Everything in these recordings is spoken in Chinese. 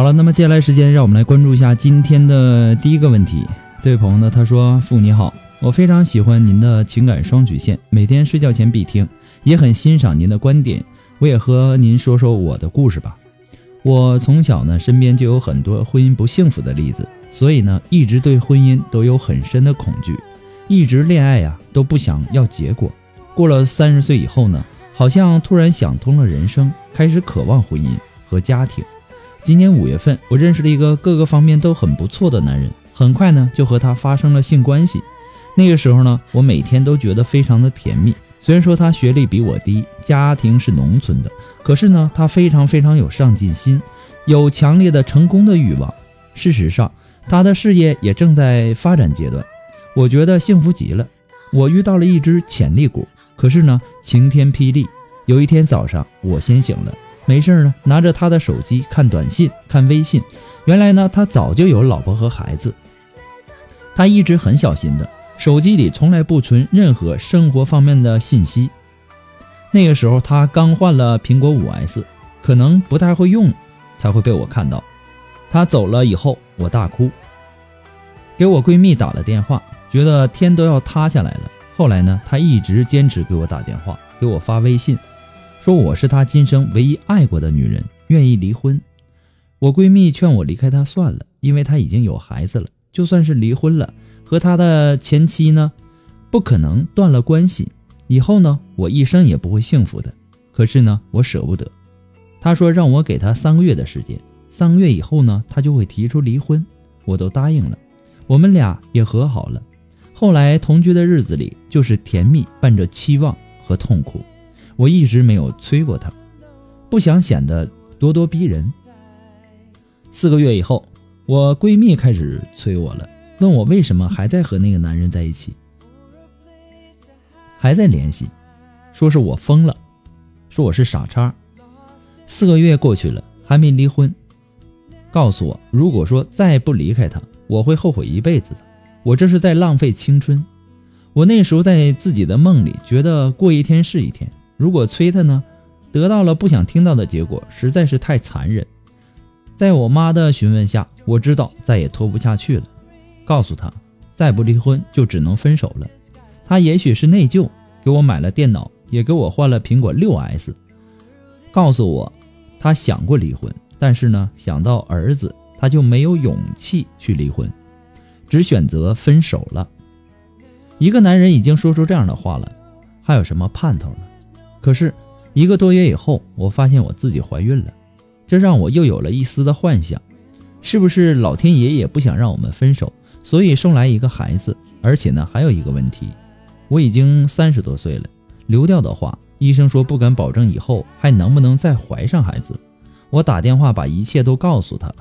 好了，那么接下来时间，让我们来关注一下今天的第一个问题。这位朋友呢，他说：“父你好，我非常喜欢您的情感双曲线，每天睡觉前必听，也很欣赏您的观点。我也和您说说我的故事吧。我从小呢，身边就有很多婚姻不幸福的例子，所以呢，一直对婚姻都有很深的恐惧，一直恋爱呀都不想要结果。过了三十岁以后呢，好像突然想通了人生，开始渴望婚姻和家庭。”今年五月份，我认识了一个各个方面都很不错的男人，很快呢就和他发生了性关系。那个时候呢，我每天都觉得非常的甜蜜。虽然说他学历比我低，家庭是农村的，可是呢，他非常非常有上进心，有强烈的成功的欲望。事实上，他的事业也正在发展阶段，我觉得幸福极了。我遇到了一只潜力股，可是呢，晴天霹雳，有一天早上我先醒了。没事呢，拿着他的手机看短信、看微信。原来呢，他早就有老婆和孩子。他一直很小心的，手机里从来不存任何生活方面的信息。那个时候他刚换了苹果五 S，可能不太会用，才会被我看到。他走了以后，我大哭，给我闺蜜打了电话，觉得天都要塌下来了。后来呢，他一直坚持给我打电话，给我发微信。说我是他今生唯一爱过的女人，愿意离婚。我闺蜜劝我离开他算了，因为他已经有孩子了。就算是离婚了，和他的前妻呢，不可能断了关系。以后呢，我一生也不会幸福的。可是呢，我舍不得。他说让我给他三个月的时间，三个月以后呢，他就会提出离婚。我都答应了，我们俩也和好了。后来同居的日子里，就是甜蜜伴着期望和痛苦。我一直没有催过他，不想显得咄咄逼人。四个月以后，我闺蜜开始催我了，问我为什么还在和那个男人在一起，还在联系，说是我疯了，说我是傻叉。四个月过去了，还没离婚，告诉我，如果说再不离开他，我会后悔一辈子的。我这是在浪费青春。我那时候在自己的梦里，觉得过一天是一天。如果催他呢，得到了不想听到的结果，实在是太残忍。在我妈的询问下，我知道再也拖不下去了，告诉他，再不离婚就只能分手了。他也许是内疚，给我买了电脑，也给我换了苹果六 S。告诉我，他想过离婚，但是呢，想到儿子，他就没有勇气去离婚，只选择分手了。一个男人已经说出这样的话了，还有什么盼头呢？可是一个多月以后，我发现我自己怀孕了，这让我又有了一丝的幻想：是不是老天爷也不想让我们分手，所以送来一个孩子？而且呢，还有一个问题，我已经三十多岁了，流掉的话。医生说不敢保证以后还能不能再怀上孩子。我打电话把一切都告诉他了，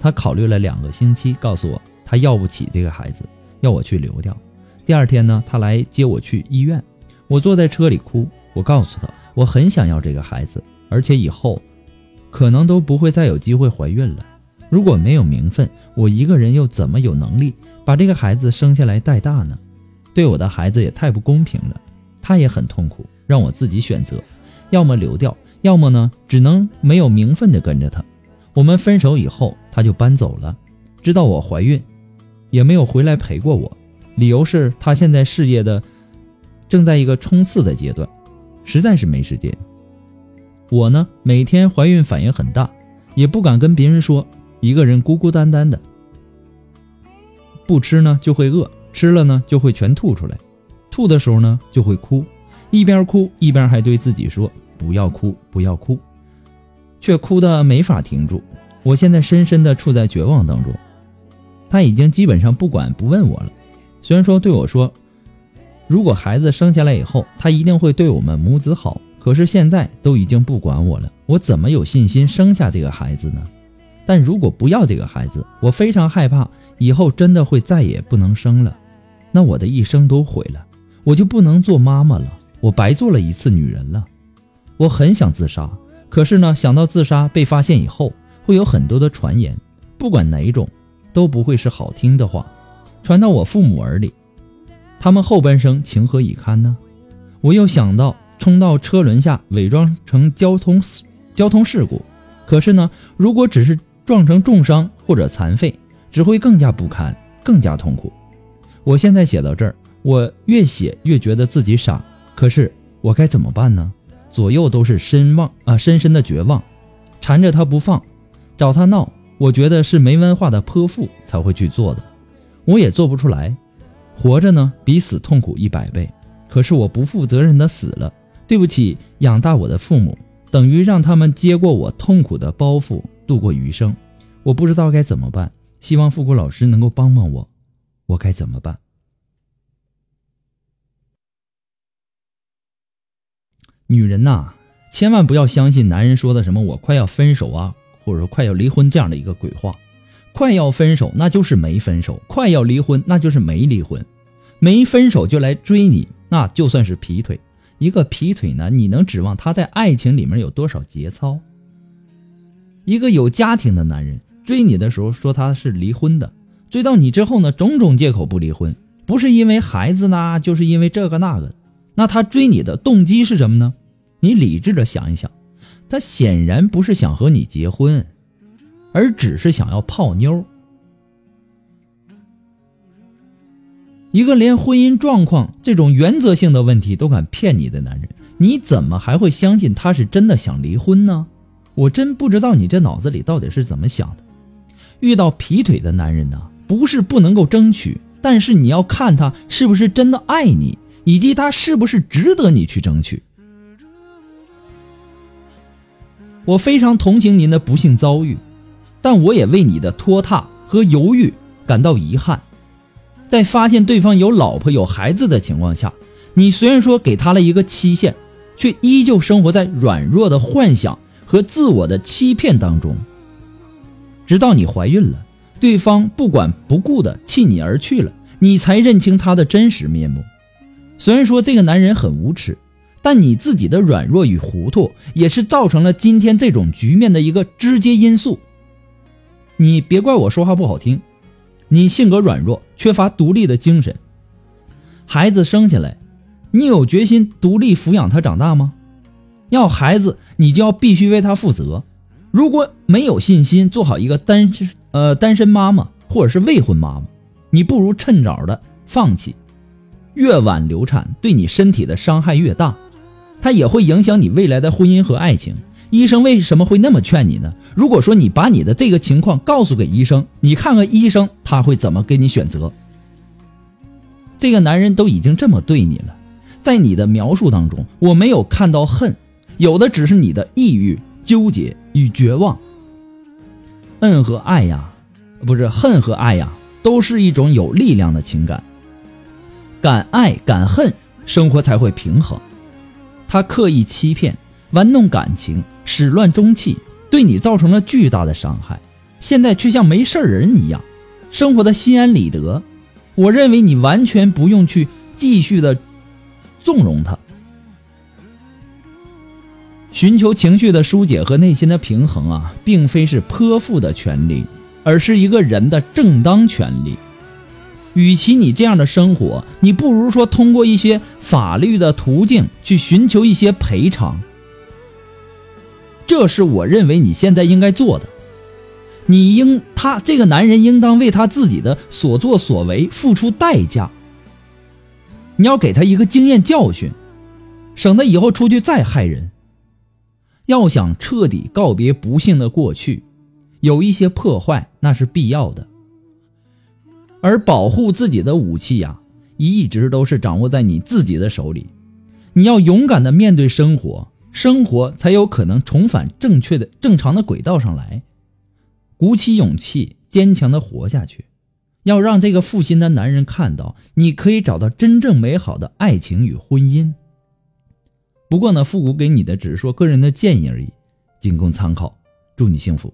他考虑了两个星期，告诉我他要不起这个孩子，要我去流掉。第二天呢，他来接我去医院，我坐在车里哭。我告诉他，我很想要这个孩子，而且以后可能都不会再有机会怀孕了。如果没有名分，我一个人又怎么有能力把这个孩子生下来带大呢？对我的孩子也太不公平了，他也很痛苦。让我自己选择，要么流掉，要么呢，只能没有名分的跟着他。我们分手以后，他就搬走了，知道我怀孕，也没有回来陪过我。理由是他现在事业的正在一个冲刺的阶段，实在是没时间。我呢，每天怀孕反应很大，也不敢跟别人说，一个人孤孤单单的，不吃呢就会饿，吃了呢就会全吐出来，吐的时候呢就会哭。一边哭一边还对自己说：“不要哭，不要哭。”却哭的没法停住。我现在深深的处在绝望当中。他已经基本上不管不问我了。虽然说对我说：“如果孩子生下来以后，他一定会对我们母子好。”可是现在都已经不管我了，我怎么有信心生下这个孩子呢？但如果不要这个孩子，我非常害怕以后真的会再也不能生了，那我的一生都毁了，我就不能做妈妈了。我白做了一次女人了，我很想自杀，可是呢，想到自杀被发现以后会有很多的传言，不管哪一种，都不会是好听的话，传到我父母耳里，他们后半生情何以堪呢？我又想到冲到车轮下伪装成交通交通事故，可是呢，如果只是撞成重伤或者残废，只会更加不堪，更加痛苦。我现在写到这儿，我越写越觉得自己傻。可是我该怎么办呢？左右都是深望啊，深深的绝望，缠着他不放，找他闹。我觉得是没文化的泼妇才会去做的，我也做不出来。活着呢，比死痛苦一百倍。可是我不负责任的死了，对不起养大我的父母，等于让他们接过我痛苦的包袱，度过余生。我不知道该怎么办，希望复古老师能够帮帮我，我该怎么办？女人呐，千万不要相信男人说的什么“我快要分手啊”或者说“快要离婚”这样的一个鬼话。快要分手，那就是没分手；快要离婚，那就是没离婚。没分手就来追你，那就算是劈腿。一个劈腿男，你能指望他在爱情里面有多少节操？一个有家庭的男人追你的时候说他是离婚的，追到你之后呢，种种借口不离婚，不是因为孩子呢，就是因为这个那个。那他追你的动机是什么呢？你理智的想一想，他显然不是想和你结婚，而只是想要泡妞。一个连婚姻状况这种原则性的问题都敢骗你的男人，你怎么还会相信他是真的想离婚呢？我真不知道你这脑子里到底是怎么想的。遇到劈腿的男人呢，不是不能够争取，但是你要看他是不是真的爱你。以及他是不是值得你去争取？我非常同情您的不幸遭遇，但我也为你的拖沓和犹豫感到遗憾。在发现对方有老婆有孩子的情况下，你虽然说给他了一个期限，却依旧生活在软弱的幻想和自我的欺骗当中。直到你怀孕了，对方不管不顾的弃你而去了，你才认清他的真实面目。虽然说这个男人很无耻，但你自己的软弱与糊涂也是造成了今天这种局面的一个直接因素。你别怪我说话不好听，你性格软弱，缺乏独立的精神。孩子生下来，你有决心独立抚养他长大吗？要孩子，你就要必须为他负责。如果没有信心做好一个单身呃单身妈妈或者是未婚妈妈，你不如趁早的放弃。越晚流产，对你身体的伤害越大，它也会影响你未来的婚姻和爱情。医生为什么会那么劝你呢？如果说你把你的这个情况告诉给医生，你看看医生他会怎么给你选择？这个男人都已经这么对你了，在你的描述当中，我没有看到恨，有的只是你的抑郁、纠结与绝望。恨和爱呀，不是恨和爱呀，都是一种有力量的情感。敢爱敢恨，生活才会平衡。他刻意欺骗。玩弄感情，始乱终弃，对你造成了巨大的伤害。现在却像没事人一样，生活的心安理得。我认为你完全不用去继续的纵容他。寻求情绪的疏解和内心的平衡啊，并非是泼妇的权利，而是一个人的正当权利。与其你这样的生活，你不如说通过一些法律的途径去寻求一些赔偿。这是我认为你现在应该做的，你应他这个男人应当为他自己的所作所为付出代价。你要给他一个经验教训，省得以后出去再害人。要想彻底告别不幸的过去，有一些破坏那是必要的，而保护自己的武器呀，一直都是掌握在你自己的手里。你要勇敢的面对生活。生活才有可能重返正确的、正常的轨道上来。鼓起勇气，坚强的活下去，要让这个负心的男人看到，你可以找到真正美好的爱情与婚姻。不过呢，复古给你的只是说个人的建议而已，仅供参考。祝你幸福。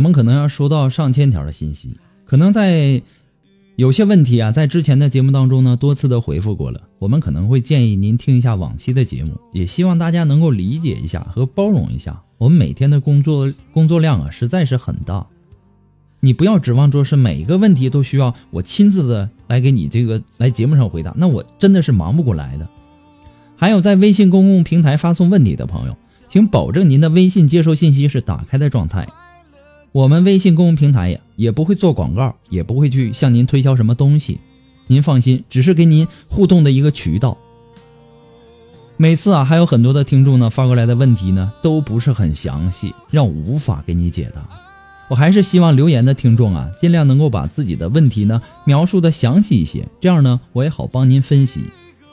我们可能要收到上千条的信息，可能在。有些问题啊，在之前的节目当中呢，多次的回复过了。我们可能会建议您听一下往期的节目，也希望大家能够理解一下和包容一下。我们每天的工作工作量啊，实在是很大，你不要指望说是每一个问题都需要我亲自的来给你这个来节目上回答，那我真的是忙不过来的。还有在微信公共平台发送问题的朋友，请保证您的微信接收信息是打开的状态。我们微信公众平台呀，也不会做广告，也不会去向您推销什么东西，您放心，只是给您互动的一个渠道。每次啊，还有很多的听众呢发过来的问题呢，都不是很详细，让我无法给你解答。我还是希望留言的听众啊，尽量能够把自己的问题呢描述的详细一些，这样呢，我也好帮您分析。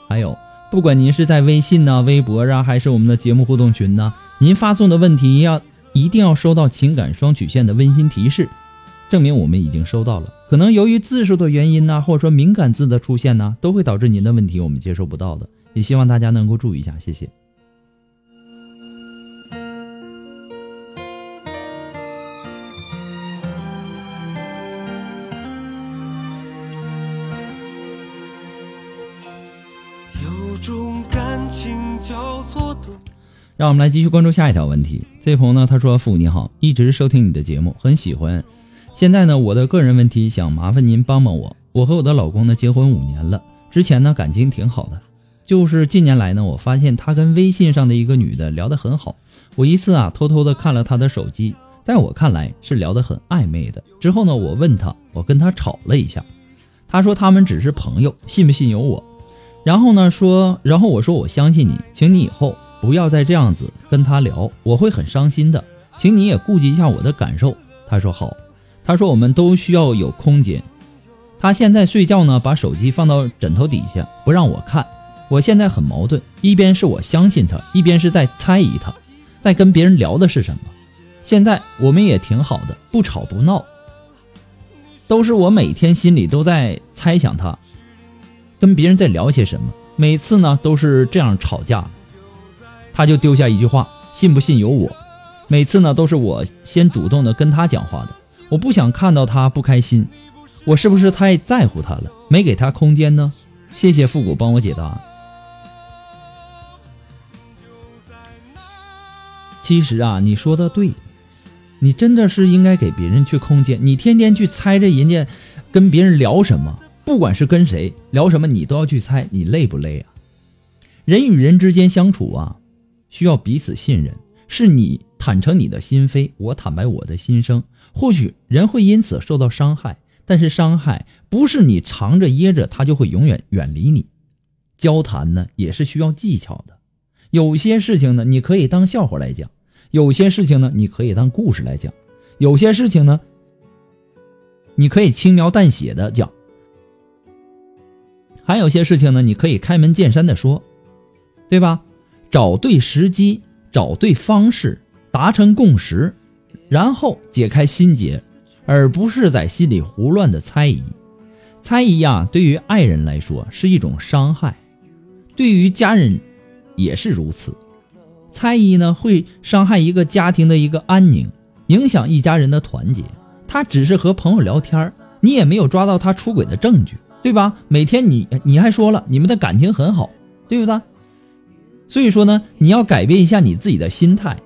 还有，不管您是在微信呢、微博啊，还是我们的节目互动群呢，您发送的问题要。一定要收到情感双曲线的温馨提示，证明我们已经收到了。可能由于字数的原因呢，或者说敏感字的出现呢，都会导致您的问题我们接收不到的。也希望大家能够注意一下，谢谢。让我们来继续关注下一条问题。这位朋友呢，他说：“父你好，一直收听你的节目，很喜欢。现在呢，我的个人问题想麻烦您帮帮我。我和我的老公呢，结婚五年了，之前呢感情挺好的，就是近年来呢，我发现他跟微信上的一个女的聊得很好。我一次啊，偷偷的看了他的手机，在我看来是聊得很暧昧的。之后呢，我问他，我跟他吵了一下，他说他们只是朋友，信不信由我。然后呢，说，然后我说我相信你，请你以后。”不要再这样子跟他聊，我会很伤心的，请你也顾及一下我的感受。他说好，他说我们都需要有空间。他现在睡觉呢，把手机放到枕头底下，不让我看。我现在很矛盾，一边是我相信他，一边是在猜疑他，在跟别人聊的是什么。现在我们也挺好的，不吵不闹，都是我每天心里都在猜想他，跟别人在聊些什么。每次呢都是这样吵架。他就丢下一句话：“信不信由我。”每次呢，都是我先主动的跟他讲话的。我不想看到他不开心，我是不是太在乎他了，没给他空间呢？谢谢复古帮我解答。其实啊，你说的对，你真的是应该给别人去空间。你天天去猜着人家跟别人聊什么，不管是跟谁聊什么，你都要去猜，你累不累啊？人与人之间相处啊，需要彼此信任，是你坦诚你的心扉，我坦白我的心声。或许人会因此受到伤害，但是伤害不是你藏着掖着，他就会永远远离你。交谈呢，也是需要技巧的。有些事情呢，你可以当笑话来讲；有些事情呢，你可以当故事来讲；有些事情呢，你可以轻描淡写的讲；还有些事情呢，你可以开门见山的说，对吧？找对时机，找对方式，达成共识，然后解开心结，而不是在心里胡乱的猜疑。猜疑啊，对于爱人来说是一种伤害，对于家人。也是如此，猜疑呢会伤害一个家庭的一个安宁，影响一家人的团结。他只是和朋友聊天你也没有抓到他出轨的证据，对吧？每天你你还说了你们的感情很好，对不对？所以说呢，你要改变一下你自己的心态。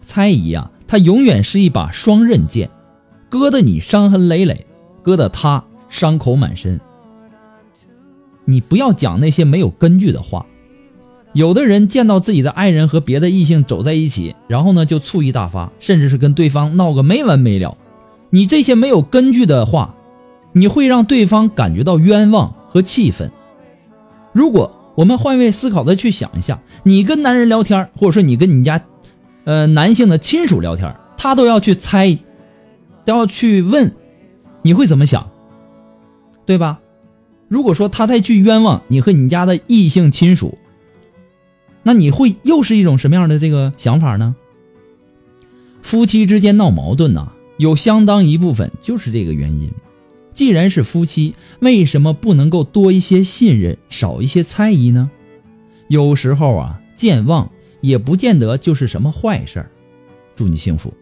猜疑啊，它永远是一把双刃剑，割得你伤痕累累，割得他伤口满身。你不要讲那些没有根据的话。有的人见到自己的爱人和别的异性走在一起，然后呢就醋意大发，甚至是跟对方闹个没完没了。你这些没有根据的话，你会让对方感觉到冤枉和气愤。如果我们换位思考的去想一下，你跟男人聊天，或者说你跟你家，呃男性的亲属聊天，他都要去猜，都要去问，你会怎么想？对吧？如果说他再去冤枉你和你家的异性亲属。那你会又是一种什么样的这个想法呢？夫妻之间闹矛盾呢，有相当一部分就是这个原因。既然是夫妻，为什么不能够多一些信任，少一些猜疑呢？有时候啊，健忘也不见得就是什么坏事儿。祝你幸福。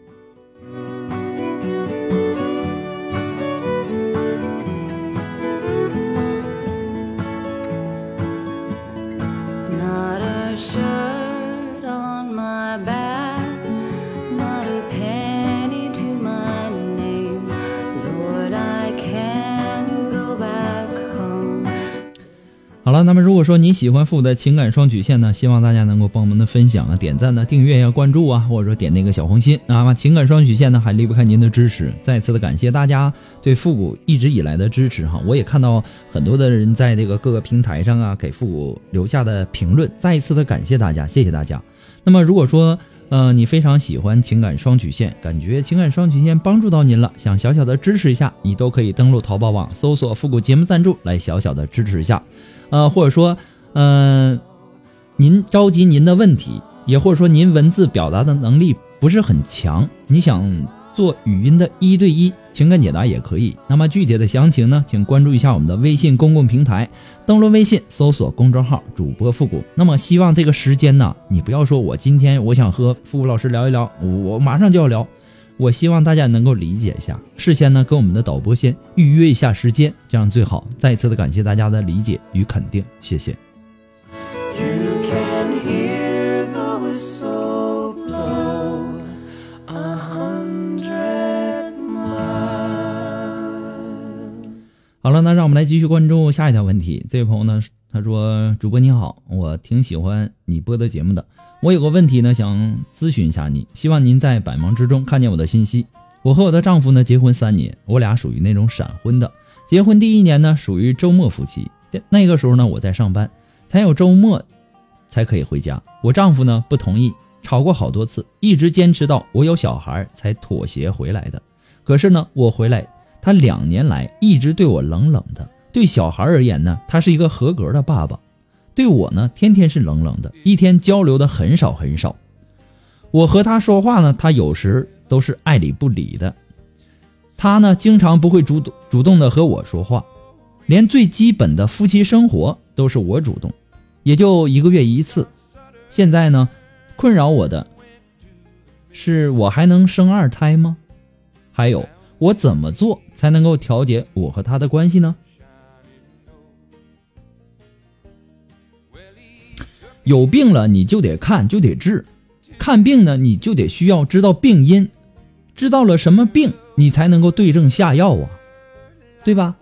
好了，那么如果说你喜欢父母的情感双曲线呢，希望大家能够帮忙的分享啊、点赞呢、订阅呀、关注啊，或者说点那个小红心啊。情感双曲线呢，还离不开您的支持。再次的感谢大家对复古一直以来的支持哈，我也看到很多的人在这个各个平台上啊给复古留下的评论，再一次的感谢大家，谢谢大家。那么如果说呃你非常喜欢情感双曲线，感觉情感双曲线帮助到您了，想小小的支持一下，你都可以登录淘宝网搜索复古节目赞助来小小的支持一下。呃，或者说，嗯，您着急您的问题，也或者说您文字表达的能力不是很强，你想做语音的一对一情感解答也可以。那么具体的详情呢，请关注一下我们的微信公共平台，登录微信搜索公众号主播复古。那么希望这个时间呢，你不要说我今天我想和复古老师聊一聊，我马上就要聊。我希望大家能够理解一下，事先呢跟我们的导播先预约一下时间，这样最好。再一次的感谢大家的理解与肯定，谢谢。好了，那让我们来继续关注下一条问题。这位朋友呢，他说：“主播你好，我挺喜欢你播的节目的。”我有个问题呢，想咨询一下你，希望您在百忙之中看见我的信息。我和我的丈夫呢结婚三年，我俩属于那种闪婚的。结婚第一年呢属于周末夫妻，那个时候呢我在上班，才有周末才可以回家。我丈夫呢不同意，吵过好多次，一直坚持到我有小孩才妥协回来的。可是呢我回来，他两年来一直对我冷冷的，对小孩而言呢他是一个合格的爸爸。对我呢，天天是冷冷的，一天交流的很少很少。我和他说话呢，他有时都是爱理不理的。他呢，经常不会主动主动的和我说话，连最基本的夫妻生活都是我主动，也就一个月一次。现在呢，困扰我的是我还能生二胎吗？还有，我怎么做才能够调节我和他的关系呢？有病了你就得看，就得治。看病呢，你就得需要知道病因，知道了什么病，你才能够对症下药啊，对吧？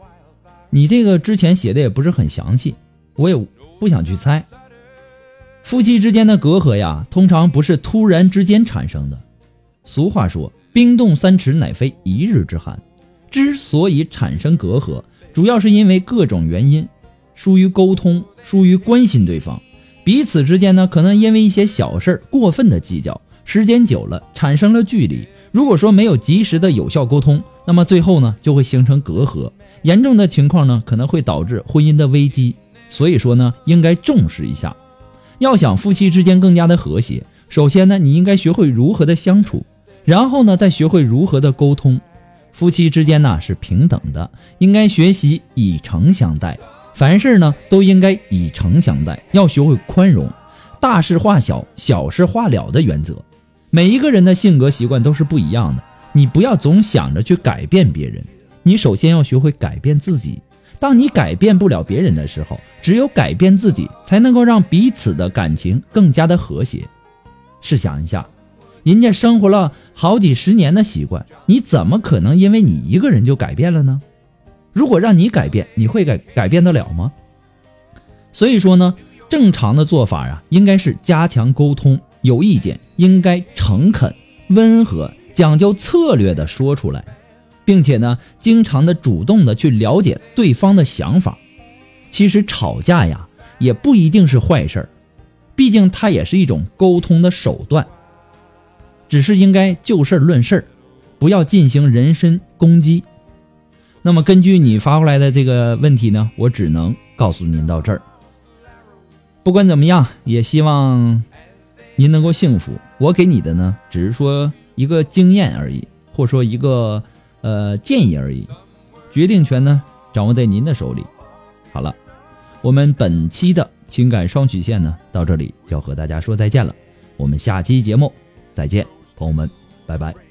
你这个之前写的也不是很详细，我也不想去猜。夫妻之间的隔阂呀，通常不是突然之间产生的。俗话说：“冰冻三尺，乃非一日之寒。”之所以产生隔阂，主要是因为各种原因，疏于沟通，疏于关心对方。彼此之间呢，可能因为一些小事儿过分的计较，时间久了产生了距离。如果说没有及时的有效沟通，那么最后呢，就会形成隔阂。严重的情况呢，可能会导致婚姻的危机。所以说呢，应该重视一下。要想夫妻之间更加的和谐，首先呢，你应该学会如何的相处，然后呢，再学会如何的沟通。夫妻之间呢是平等的，应该学习以诚相待。凡事呢都应该以诚相待，要学会宽容，大事化小，小事化了的原则。每一个人的性格习惯都是不一样的，你不要总想着去改变别人，你首先要学会改变自己。当你改变不了别人的时候，只有改变自己，才能够让彼此的感情更加的和谐。试想一下，人家生活了好几十年的习惯，你怎么可能因为你一个人就改变了呢？如果让你改变，你会改改变得了吗？所以说呢，正常的做法啊，应该是加强沟通，有意见应该诚恳、温和、讲究策略的说出来，并且呢，经常的主动的去了解对方的想法。其实吵架呀，也不一定是坏事儿，毕竟它也是一种沟通的手段。只是应该就事论事，不要进行人身攻击。那么根据你发过来的这个问题呢，我只能告诉您到这儿。不管怎么样，也希望您能够幸福。我给你的呢，只是说一个经验而已，或者说一个呃建议而已，决定权呢掌握在您的手里。好了，我们本期的情感双曲线呢到这里就要和大家说再见了，我们下期节目再见，朋友们，拜拜。